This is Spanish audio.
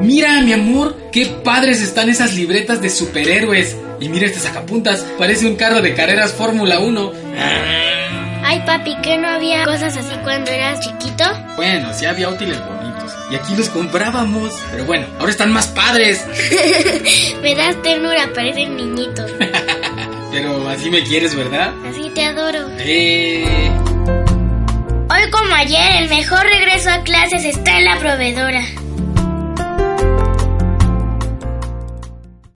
Mira, mi amor, qué padres están esas libretas de superhéroes. Y mira este sacapuntas, parece un carro de carreras Fórmula 1. Ay, papi, ¿que no había cosas así cuando eras chiquito? Bueno, sí había útiles bonitos. Y aquí los comprábamos. Pero bueno, ahora están más padres. Me das ternura, parecen niñitos. Pero así me quieres, ¿verdad? Así te adoro. Eh... Hoy como ayer, el mejor regreso a clases está en la proveedora.